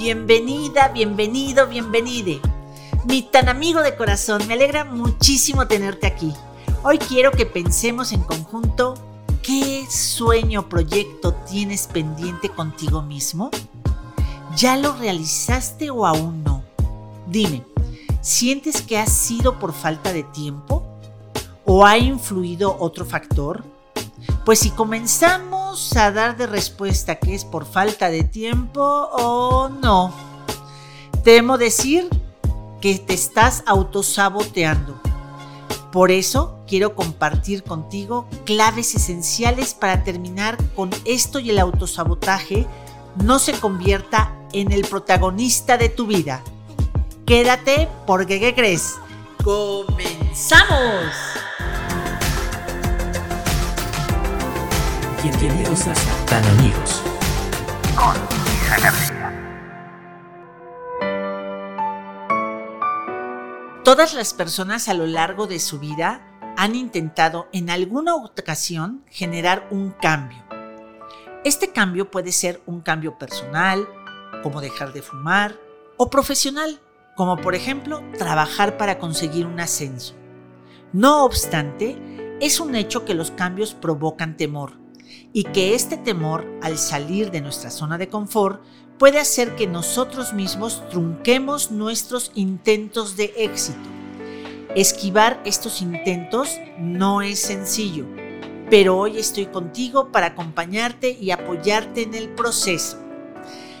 Bienvenida, bienvenido, bienvenide. Mi tan amigo de corazón, me alegra muchísimo tenerte aquí. Hoy quiero que pensemos en conjunto qué sueño proyecto tienes pendiente contigo mismo. ¿Ya lo realizaste o aún no? Dime, ¿sientes que ha sido por falta de tiempo? ¿O ha influido otro factor? Pues si comenzamos a dar de respuesta que es por falta de tiempo o no, temo decir que te estás autosaboteando. Por eso quiero compartir contigo claves esenciales para terminar con esto y el autosabotaje no se convierta en el protagonista de tu vida. Quédate porque ¿qué crees? ¡Comenzamos! Bienvenidos a Tan Amigos con Todas las personas a lo largo de su vida han intentado en alguna ocasión generar un cambio. Este cambio puede ser un cambio personal, como dejar de fumar, o profesional, como por ejemplo trabajar para conseguir un ascenso. No obstante, es un hecho que los cambios provocan temor y que este temor, al salir de nuestra zona de confort, puede hacer que nosotros mismos trunquemos nuestros intentos de éxito. Esquivar estos intentos no es sencillo, pero hoy estoy contigo para acompañarte y apoyarte en el proceso.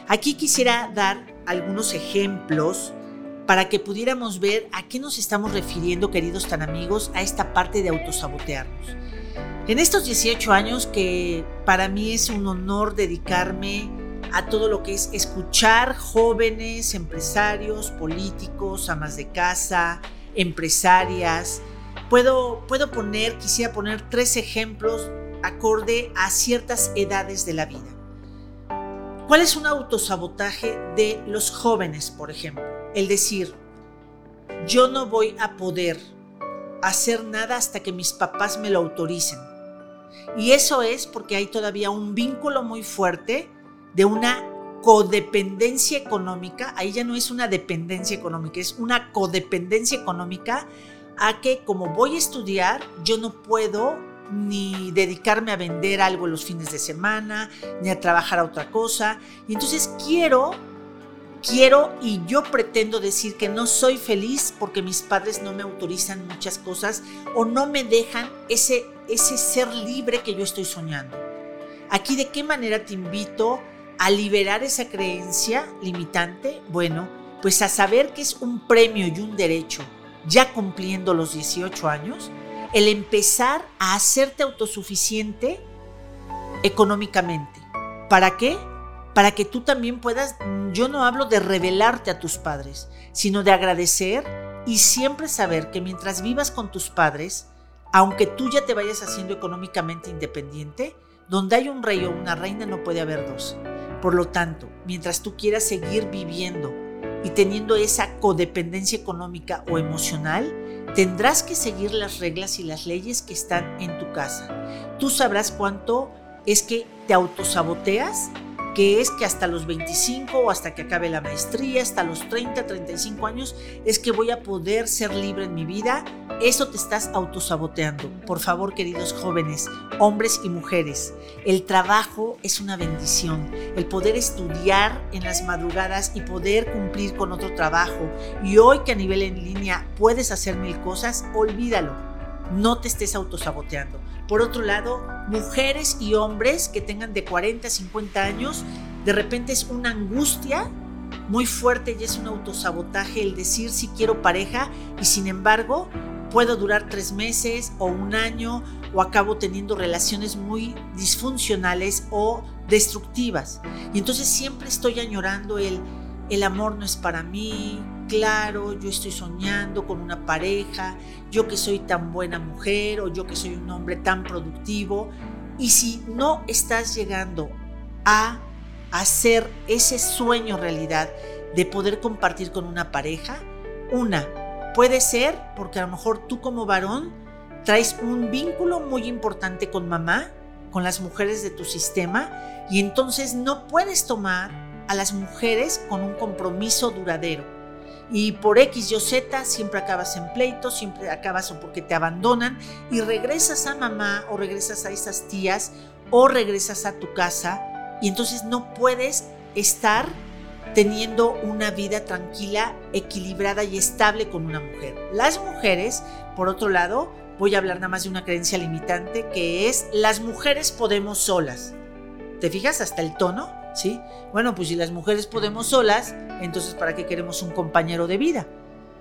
Aquí quisiera dar algunos ejemplos para que pudiéramos ver a qué nos estamos refiriendo, queridos tan amigos, a esta parte de autosabotearnos. En estos 18 años que para mí es un honor dedicarme a todo lo que es escuchar jóvenes, empresarios, políticos, amas de casa, empresarias, puedo, puedo poner, quisiera poner tres ejemplos acorde a ciertas edades de la vida. ¿Cuál es un autosabotaje de los jóvenes, por ejemplo? El decir, yo no voy a poder hacer nada hasta que mis papás me lo autoricen. Y eso es porque hay todavía un vínculo muy fuerte de una codependencia económica, ahí ya no es una dependencia económica, es una codependencia económica a que como voy a estudiar, yo no puedo ni dedicarme a vender algo los fines de semana, ni a trabajar a otra cosa. Y entonces quiero, quiero y yo pretendo decir que no soy feliz porque mis padres no me autorizan muchas cosas o no me dejan ese ese ser libre que yo estoy soñando. Aquí de qué manera te invito a liberar esa creencia limitante? Bueno, pues a saber que es un premio y un derecho, ya cumpliendo los 18 años, el empezar a hacerte autosuficiente económicamente. ¿Para qué? Para que tú también puedas, yo no hablo de revelarte a tus padres, sino de agradecer y siempre saber que mientras vivas con tus padres, aunque tú ya te vayas haciendo económicamente independiente, donde hay un rey o una reina no puede haber dos. Por lo tanto, mientras tú quieras seguir viviendo y teniendo esa codependencia económica o emocional, tendrás que seguir las reglas y las leyes que están en tu casa. Tú sabrás cuánto es que te autosaboteas que es que hasta los 25 o hasta que acabe la maestría, hasta los 30, 35 años, es que voy a poder ser libre en mi vida. Eso te estás autosaboteando. Por favor, queridos jóvenes, hombres y mujeres, el trabajo es una bendición. El poder estudiar en las madrugadas y poder cumplir con otro trabajo. Y hoy que a nivel en línea puedes hacer mil cosas, olvídalo. No te estés autosaboteando. Por otro lado, mujeres y hombres que tengan de 40 a 50 años, de repente es una angustia muy fuerte y es un autosabotaje el decir si quiero pareja y sin embargo puedo durar tres meses o un año o acabo teniendo relaciones muy disfuncionales o destructivas. Y entonces siempre estoy añorando el, el amor no es para mí, claro, yo estoy soñando con una pareja, yo que soy tan buena mujer o yo que soy un hombre tan productivo. Y si no estás llegando a hacer ese sueño realidad de poder compartir con una pareja, una, puede ser porque a lo mejor tú como varón traes un vínculo muy importante con mamá, con las mujeres de tu sistema, y entonces no puedes tomar a las mujeres con un compromiso duradero. Y por X, Y, Z siempre acabas en pleito, siempre acabas o porque te abandonan y regresas a mamá o regresas a esas tías o regresas a tu casa y entonces no puedes estar teniendo una vida tranquila, equilibrada y estable con una mujer. Las mujeres, por otro lado, voy a hablar nada más de una creencia limitante que es las mujeres podemos solas. ¿Te fijas hasta el tono? ¿Sí? Bueno, pues si las mujeres podemos solas, entonces ¿para qué queremos un compañero de vida?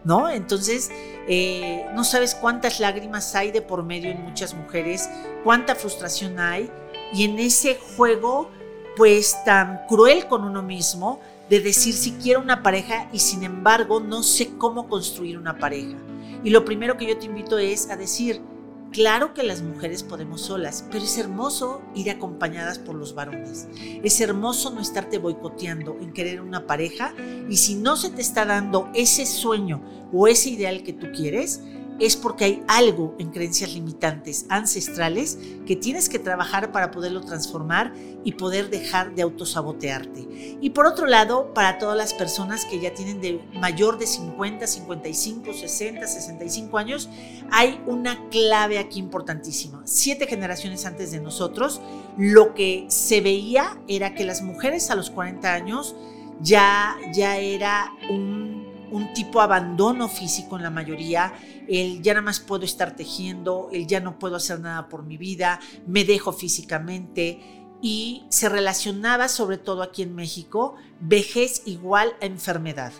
¿No? Entonces, eh, no sabes cuántas lágrimas hay de por medio en muchas mujeres, cuánta frustración hay, y en ese juego, pues tan cruel con uno mismo, de decir si quiero una pareja y sin embargo no sé cómo construir una pareja. Y lo primero que yo te invito es a decir, claro que las mujeres podemos solas, pero es hermoso ir acompañadas por los varones. Es hermoso no estarte boicoteando en querer una pareja y si no se te está dando ese sueño o ese ideal que tú quieres, es porque hay algo en creencias limitantes ancestrales que tienes que trabajar para poderlo transformar y poder dejar de autosabotearte. Y por otro lado, para todas las personas que ya tienen de mayor de 50, 55, 60, 65 años, hay una clave aquí importantísima. Siete generaciones antes de nosotros, lo que se veía era que las mujeres a los 40 años ya, ya era un, un tipo abandono físico en la mayoría, el ya nada más puedo estar tejiendo, el ya no puedo hacer nada por mi vida, me dejo físicamente y se relacionaba sobre todo aquí en México vejez igual a enfermedad.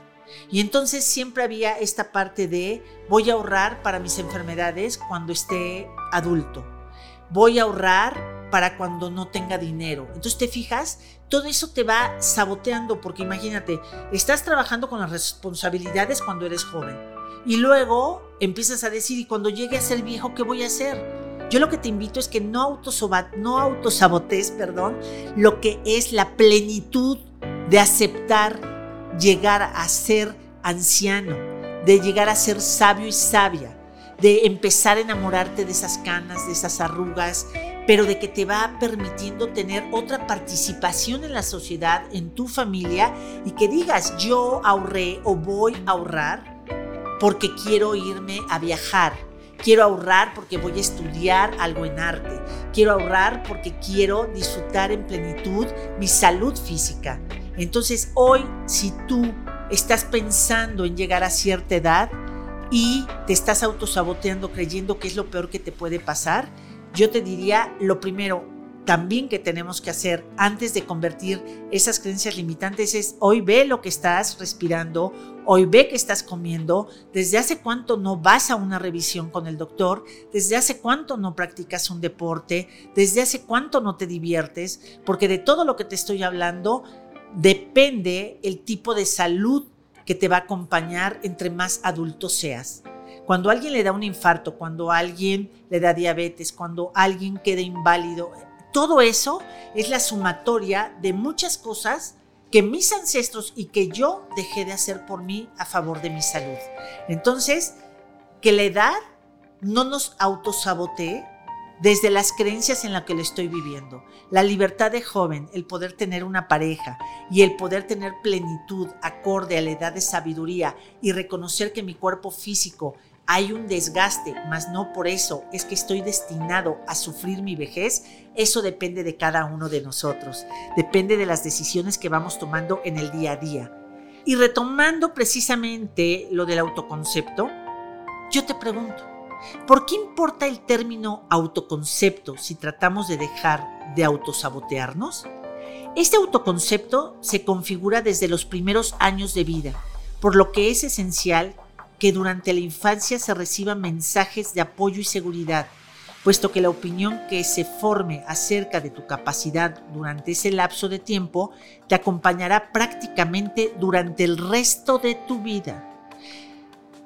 Y entonces siempre había esta parte de voy a ahorrar para mis enfermedades cuando esté adulto. Voy a ahorrar para cuando no tenga dinero. Entonces te fijas, todo eso te va saboteando porque imagínate, estás trabajando con las responsabilidades cuando eres joven y luego empiezas a decir, ¿y cuando llegue a ser viejo, qué voy a hacer? Yo lo que te invito es que no, autosobat, no autosabotes perdón, lo que es la plenitud de aceptar llegar a ser anciano, de llegar a ser sabio y sabia, de empezar a enamorarte de esas canas, de esas arrugas, pero de que te va permitiendo tener otra participación en la sociedad, en tu familia, y que digas, yo ahorré o voy a ahorrar porque quiero irme a viajar. Quiero ahorrar porque voy a estudiar algo en arte. Quiero ahorrar porque quiero disfrutar en plenitud mi salud física. Entonces hoy, si tú estás pensando en llegar a cierta edad y te estás autosaboteando creyendo que es lo peor que te puede pasar, yo te diría lo primero, también que tenemos que hacer antes de convertir esas creencias limitantes es hoy ve lo que estás respirando, hoy ve que estás comiendo, desde hace cuánto no vas a una revisión con el doctor, desde hace cuánto no practicas un deporte, desde hace cuánto no te diviertes, porque de todo lo que te estoy hablando depende el tipo de salud que te va a acompañar entre más adulto seas. Cuando alguien le da un infarto, cuando alguien le da diabetes, cuando alguien queda inválido, todo eso es la sumatoria de muchas cosas que mis ancestros y que yo dejé de hacer por mí a favor de mi salud. Entonces, que la edad no nos autosabotee desde las creencias en las que le estoy viviendo. La libertad de joven, el poder tener una pareja y el poder tener plenitud acorde a la edad de sabiduría y reconocer que mi cuerpo físico hay un desgaste, mas no por eso es que estoy destinado a sufrir mi vejez, eso depende de cada uno de nosotros, depende de las decisiones que vamos tomando en el día a día. Y retomando precisamente lo del autoconcepto, yo te pregunto, ¿por qué importa el término autoconcepto si tratamos de dejar de autosabotearnos? Este autoconcepto se configura desde los primeros años de vida, por lo que es esencial que durante la infancia se reciban mensajes de apoyo y seguridad, puesto que la opinión que se forme acerca de tu capacidad durante ese lapso de tiempo te acompañará prácticamente durante el resto de tu vida.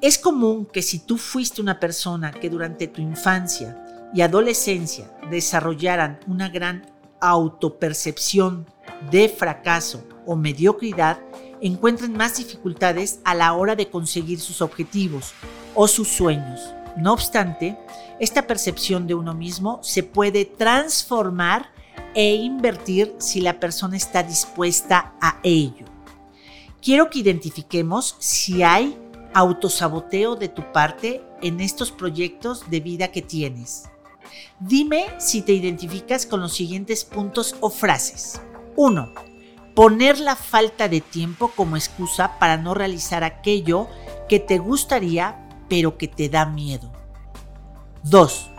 Es común que si tú fuiste una persona que durante tu infancia y adolescencia desarrollaran una gran autopercepción de fracaso o mediocridad, encuentren más dificultades a la hora de conseguir sus objetivos o sus sueños. No obstante, esta percepción de uno mismo se puede transformar e invertir si la persona está dispuesta a ello. Quiero que identifiquemos si hay autosaboteo de tu parte en estos proyectos de vida que tienes. Dime si te identificas con los siguientes puntos o frases. 1. Poner la falta de tiempo como excusa para no realizar aquello que te gustaría pero que te da miedo. 2.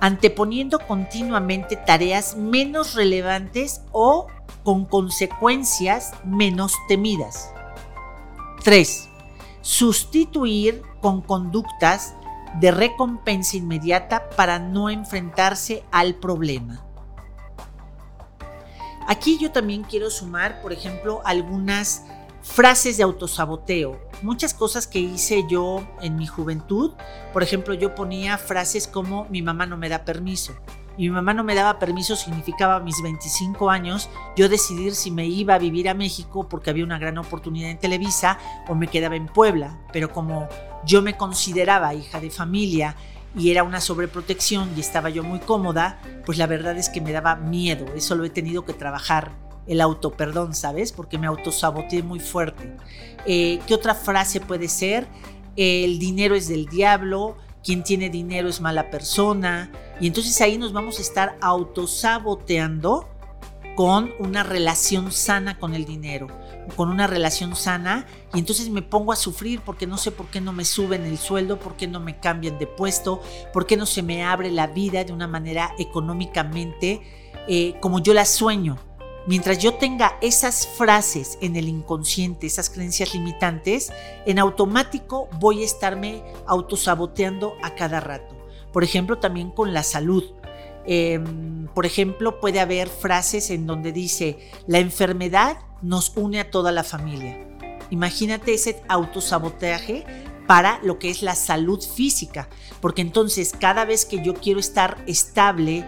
Anteponiendo continuamente tareas menos relevantes o con consecuencias menos temidas. 3. Sustituir con conductas de recompensa inmediata para no enfrentarse al problema. Aquí yo también quiero sumar, por ejemplo, algunas frases de autosaboteo. Muchas cosas que hice yo en mi juventud. Por ejemplo, yo ponía frases como mi mamá no me da permiso. Y mi mamá no me daba permiso significaba mis 25 años yo decidir si me iba a vivir a México porque había una gran oportunidad en Televisa o me quedaba en Puebla. Pero como yo me consideraba hija de familia y era una sobreprotección y estaba yo muy cómoda, pues la verdad es que me daba miedo. Eso lo he tenido que trabajar el auto perdón, ¿sabes? Porque me autosaboteé muy fuerte. Eh, ¿Qué otra frase puede ser? el dinero es del diablo, quien tiene dinero es mala persona. Y entonces ahí nos vamos a estar autosaboteando con una relación sana con el dinero, con una relación sana y entonces me pongo a sufrir porque no sé por qué no me suben el sueldo, por qué no me cambian de puesto, por qué no se me abre la vida de una manera económicamente eh, como yo la sueño. Mientras yo tenga esas frases en el inconsciente, esas creencias limitantes, en automático voy a estarme autosaboteando a cada rato. Por ejemplo, también con la salud. Em, por ejemplo, puede haber frases en donde dice, la enfermedad nos une a toda la familia. Imagínate ese autosabotaje para lo que es la salud física, porque entonces cada vez que yo quiero estar estable,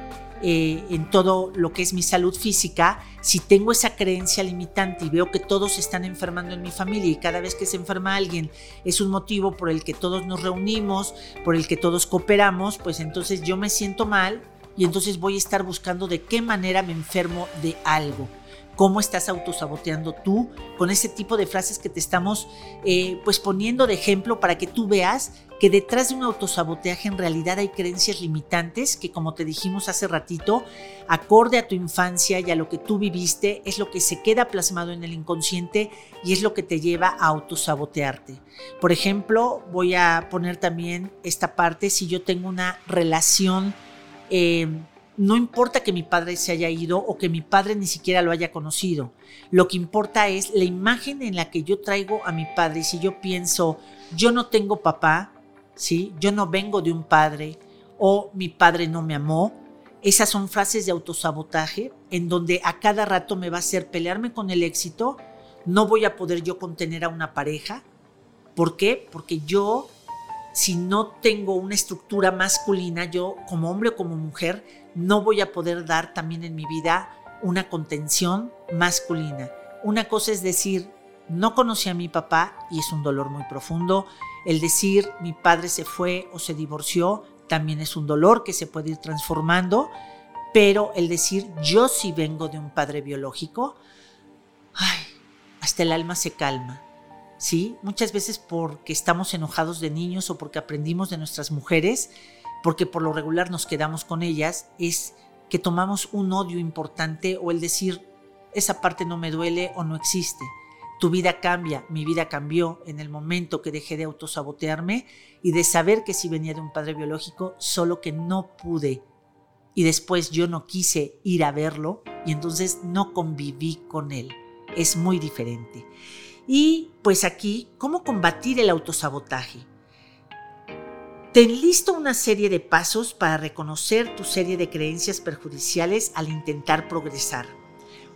eh, en todo lo que es mi salud física, si tengo esa creencia limitante y veo que todos están enfermando en mi familia y cada vez que se enferma alguien es un motivo por el que todos nos reunimos, por el que todos cooperamos, pues entonces yo me siento mal y entonces voy a estar buscando de qué manera me enfermo de algo cómo estás autosaboteando tú con ese tipo de frases que te estamos eh, pues poniendo de ejemplo para que tú veas que detrás de un autosaboteaje en realidad hay creencias limitantes que como te dijimos hace ratito, acorde a tu infancia y a lo que tú viviste, es lo que se queda plasmado en el inconsciente y es lo que te lleva a autosabotearte. Por ejemplo, voy a poner también esta parte, si yo tengo una relación eh, no importa que mi padre se haya ido o que mi padre ni siquiera lo haya conocido. Lo que importa es la imagen en la que yo traigo a mi padre. Si yo pienso, yo no tengo papá, ¿sí? yo no vengo de un padre o mi padre no me amó, esas son frases de autosabotaje en donde a cada rato me va a hacer pelearme con el éxito, no voy a poder yo contener a una pareja. ¿Por qué? Porque yo, si no tengo una estructura masculina, yo como hombre o como mujer, no voy a poder dar también en mi vida una contención masculina. Una cosa es decir, no conocí a mi papá y es un dolor muy profundo. El decir mi padre se fue o se divorció también es un dolor que se puede ir transformando. Pero el decir yo sí vengo de un padre biológico, ay, hasta el alma se calma. ¿Sí? Muchas veces porque estamos enojados de niños o porque aprendimos de nuestras mujeres, porque por lo regular nos quedamos con ellas, es que tomamos un odio importante o el decir, esa parte no me duele o no existe. Tu vida cambia, mi vida cambió en el momento que dejé de autosabotearme y de saber que si venía de un padre biológico, solo que no pude. Y después yo no quise ir a verlo y entonces no conviví con él. Es muy diferente. Y pues aquí, ¿cómo combatir el autosabotaje? Te listo una serie de pasos para reconocer tu serie de creencias perjudiciales al intentar progresar.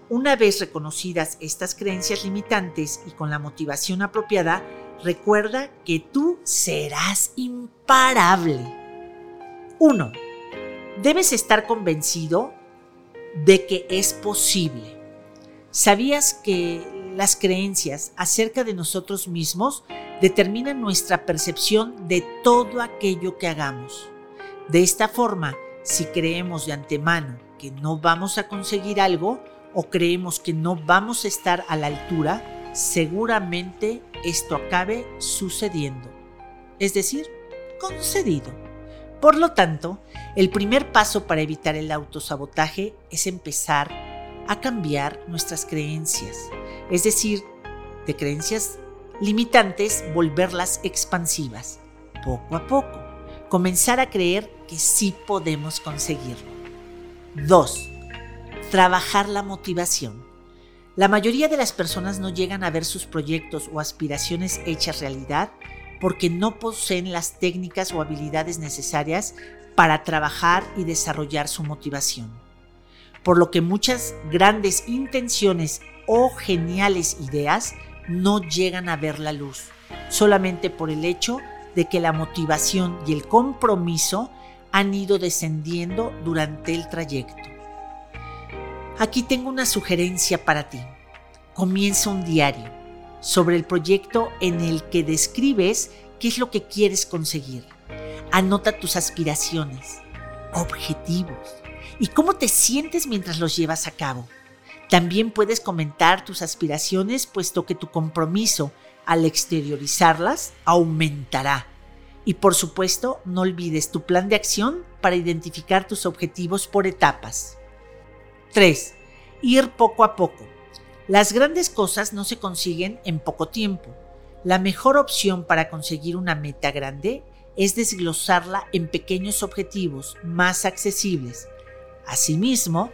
Una vez reconocidas estas creencias limitantes y con la motivación apropiada, recuerda que tú serás imparable. 1. Debes estar convencido de que es posible. ¿Sabías que las creencias acerca de nosotros mismos determinan nuestra percepción de todo aquello que hagamos. De esta forma, si creemos de antemano que no vamos a conseguir algo o creemos que no vamos a estar a la altura, seguramente esto acabe sucediendo. Es decir, concedido. Por lo tanto, el primer paso para evitar el autosabotaje es empezar a cambiar nuestras creencias, es decir, de creencias limitantes, volverlas expansivas, poco a poco, comenzar a creer que sí podemos conseguirlo. 2. Trabajar la motivación. La mayoría de las personas no llegan a ver sus proyectos o aspiraciones hechas realidad porque no poseen las técnicas o habilidades necesarias para trabajar y desarrollar su motivación. Por lo que muchas grandes intenciones o geniales ideas no llegan a ver la luz, solamente por el hecho de que la motivación y el compromiso han ido descendiendo durante el trayecto. Aquí tengo una sugerencia para ti. Comienza un diario sobre el proyecto en el que describes qué es lo que quieres conseguir. Anota tus aspiraciones, objetivos y cómo te sientes mientras los llevas a cabo. También puedes comentar tus aspiraciones puesto que tu compromiso al exteriorizarlas aumentará. Y por supuesto, no olvides tu plan de acción para identificar tus objetivos por etapas. 3. Ir poco a poco. Las grandes cosas no se consiguen en poco tiempo. La mejor opción para conseguir una meta grande es desglosarla en pequeños objetivos más accesibles. Asimismo,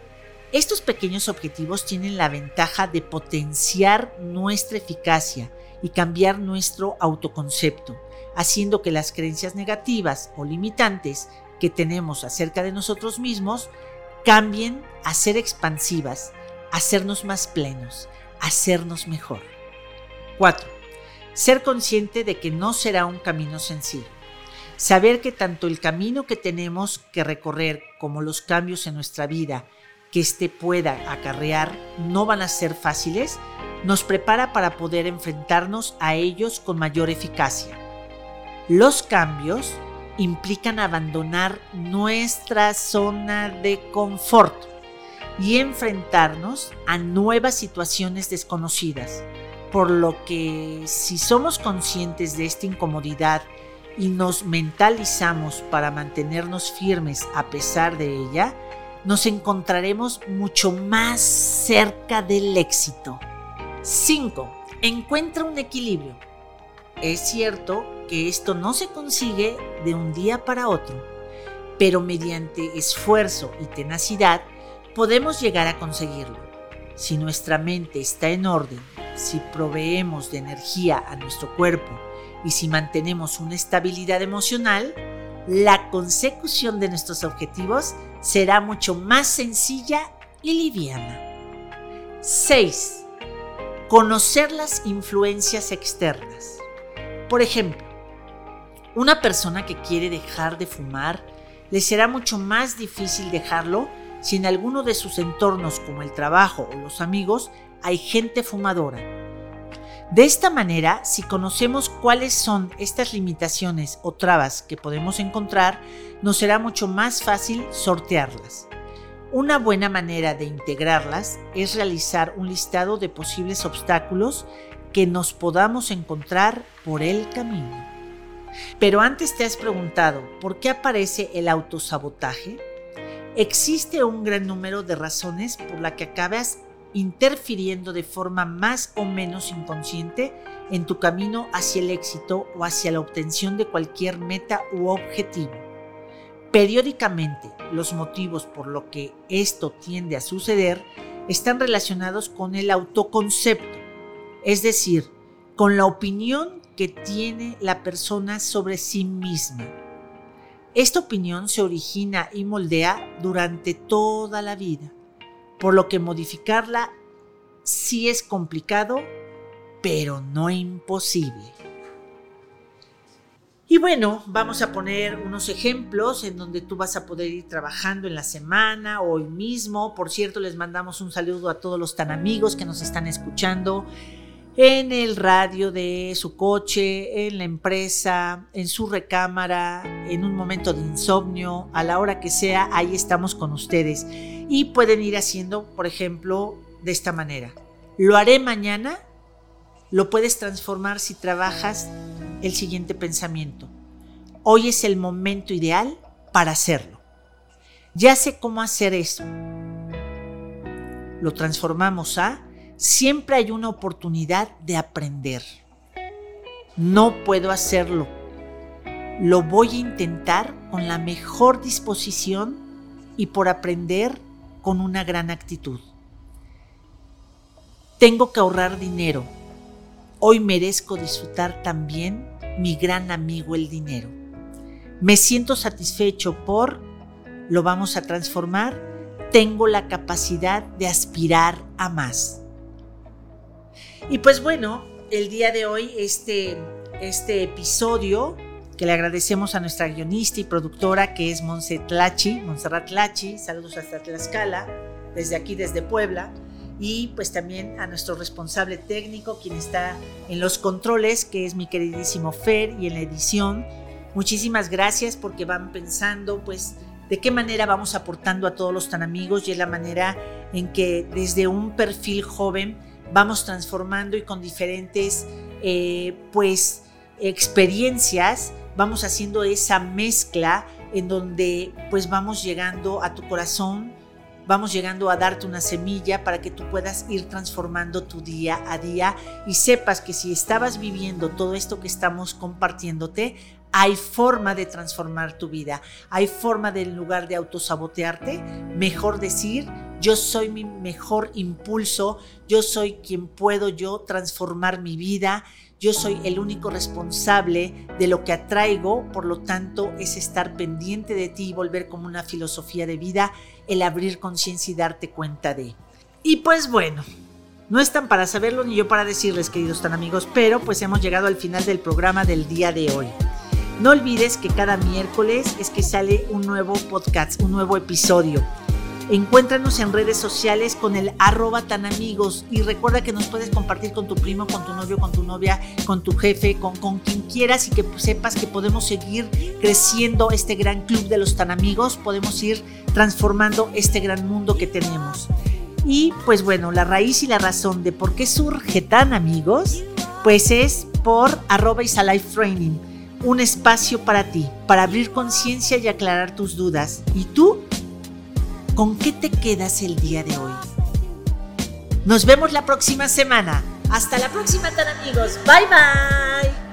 estos pequeños objetivos tienen la ventaja de potenciar nuestra eficacia y cambiar nuestro autoconcepto, haciendo que las creencias negativas o limitantes que tenemos acerca de nosotros mismos cambien a ser expansivas hacernos más plenos, hacernos mejor. 4. Ser consciente de que no será un camino sencillo. Saber que tanto el camino que tenemos que recorrer como los cambios en nuestra vida que éste pueda acarrear no van a ser fáciles, nos prepara para poder enfrentarnos a ellos con mayor eficacia. Los cambios implican abandonar nuestra zona de confort y enfrentarnos a nuevas situaciones desconocidas. Por lo que si somos conscientes de esta incomodidad y nos mentalizamos para mantenernos firmes a pesar de ella, nos encontraremos mucho más cerca del éxito. 5. Encuentra un equilibrio. Es cierto que esto no se consigue de un día para otro, pero mediante esfuerzo y tenacidad podemos llegar a conseguirlo. Si nuestra mente está en orden, si proveemos de energía a nuestro cuerpo y si mantenemos una estabilidad emocional, la consecución de nuestros objetivos será mucho más sencilla y liviana. 6. Conocer las influencias externas. Por ejemplo, una persona que quiere dejar de fumar le será mucho más difícil dejarlo si en alguno de sus entornos como el trabajo o los amigos hay gente fumadora. De esta manera, si conocemos cuáles son estas limitaciones o trabas que podemos encontrar, nos será mucho más fácil sortearlas. Una buena manera de integrarlas es realizar un listado de posibles obstáculos que nos podamos encontrar por el camino. Pero antes te has preguntado, ¿por qué aparece el autosabotaje? existe un gran número de razones por las que acabas interfiriendo de forma más o menos inconsciente en tu camino hacia el éxito o hacia la obtención de cualquier meta u objetivo. Periódicamente, los motivos por lo que esto tiende a suceder están relacionados con el autoconcepto, es decir, con la opinión que tiene la persona sobre sí misma esta opinión se origina y moldea durante toda la vida, por lo que modificarla sí es complicado, pero no imposible. Y bueno, vamos a poner unos ejemplos en donde tú vas a poder ir trabajando en la semana, hoy mismo. Por cierto, les mandamos un saludo a todos los tan amigos que nos están escuchando. En el radio de su coche, en la empresa, en su recámara, en un momento de insomnio, a la hora que sea, ahí estamos con ustedes. Y pueden ir haciendo, por ejemplo, de esta manera. Lo haré mañana, lo puedes transformar si trabajas el siguiente pensamiento. Hoy es el momento ideal para hacerlo. Ya sé cómo hacer eso. Lo transformamos a siempre hay una oportunidad de aprender. No puedo hacerlo. Lo voy a intentar con la mejor disposición y por aprender con una gran actitud. Tengo que ahorrar dinero. Hoy merezco disfrutar también mi gran amigo el dinero. Me siento satisfecho por, lo vamos a transformar, tengo la capacidad de aspirar a más. Y pues bueno, el día de hoy este, este episodio que le agradecemos a nuestra guionista y productora que es Montserrat Lachi, Montserrat saludos hasta Tlaxcala, desde aquí, desde Puebla, y pues también a nuestro responsable técnico, quien está en los controles, que es mi queridísimo Fer, y en la edición. Muchísimas gracias porque van pensando pues de qué manera vamos aportando a todos los tan amigos y es la manera en que desde un perfil joven vamos transformando y con diferentes eh, pues experiencias vamos haciendo esa mezcla en donde pues vamos llegando a tu corazón, vamos llegando a darte una semilla para que tú puedas ir transformando tu día a día y sepas que si estabas viviendo todo esto que estamos compartiéndote, hay forma de transformar tu vida, hay forma de en lugar de autosabotearte, mejor decir, yo soy mi mejor impulso, yo soy quien puedo yo transformar mi vida, yo soy el único responsable de lo que atraigo, por lo tanto es estar pendiente de ti y volver como una filosofía de vida, el abrir conciencia y darte cuenta de. Y pues bueno, no están para saberlo ni yo para decirles, queridos tan amigos, pero pues hemos llegado al final del programa del día de hoy. No olvides que cada miércoles es que sale un nuevo podcast, un nuevo episodio. Encuéntranos en redes sociales con el arroba tan amigos y recuerda que nos puedes compartir con tu primo, con tu novio, con tu novia, con tu jefe, con, con quien quieras y que sepas que podemos seguir creciendo este gran club de los tan amigos, podemos ir transformando este gran mundo que tenemos. Y pues bueno, la raíz y la razón de por qué surge tan amigos, pues es por arroba Isalife Training un espacio para ti, para abrir conciencia y aclarar tus dudas. ¿Y tú? ¿Con qué te quedas el día de hoy? Nos vemos la próxima semana. Hasta la próxima, tan amigos. Bye bye.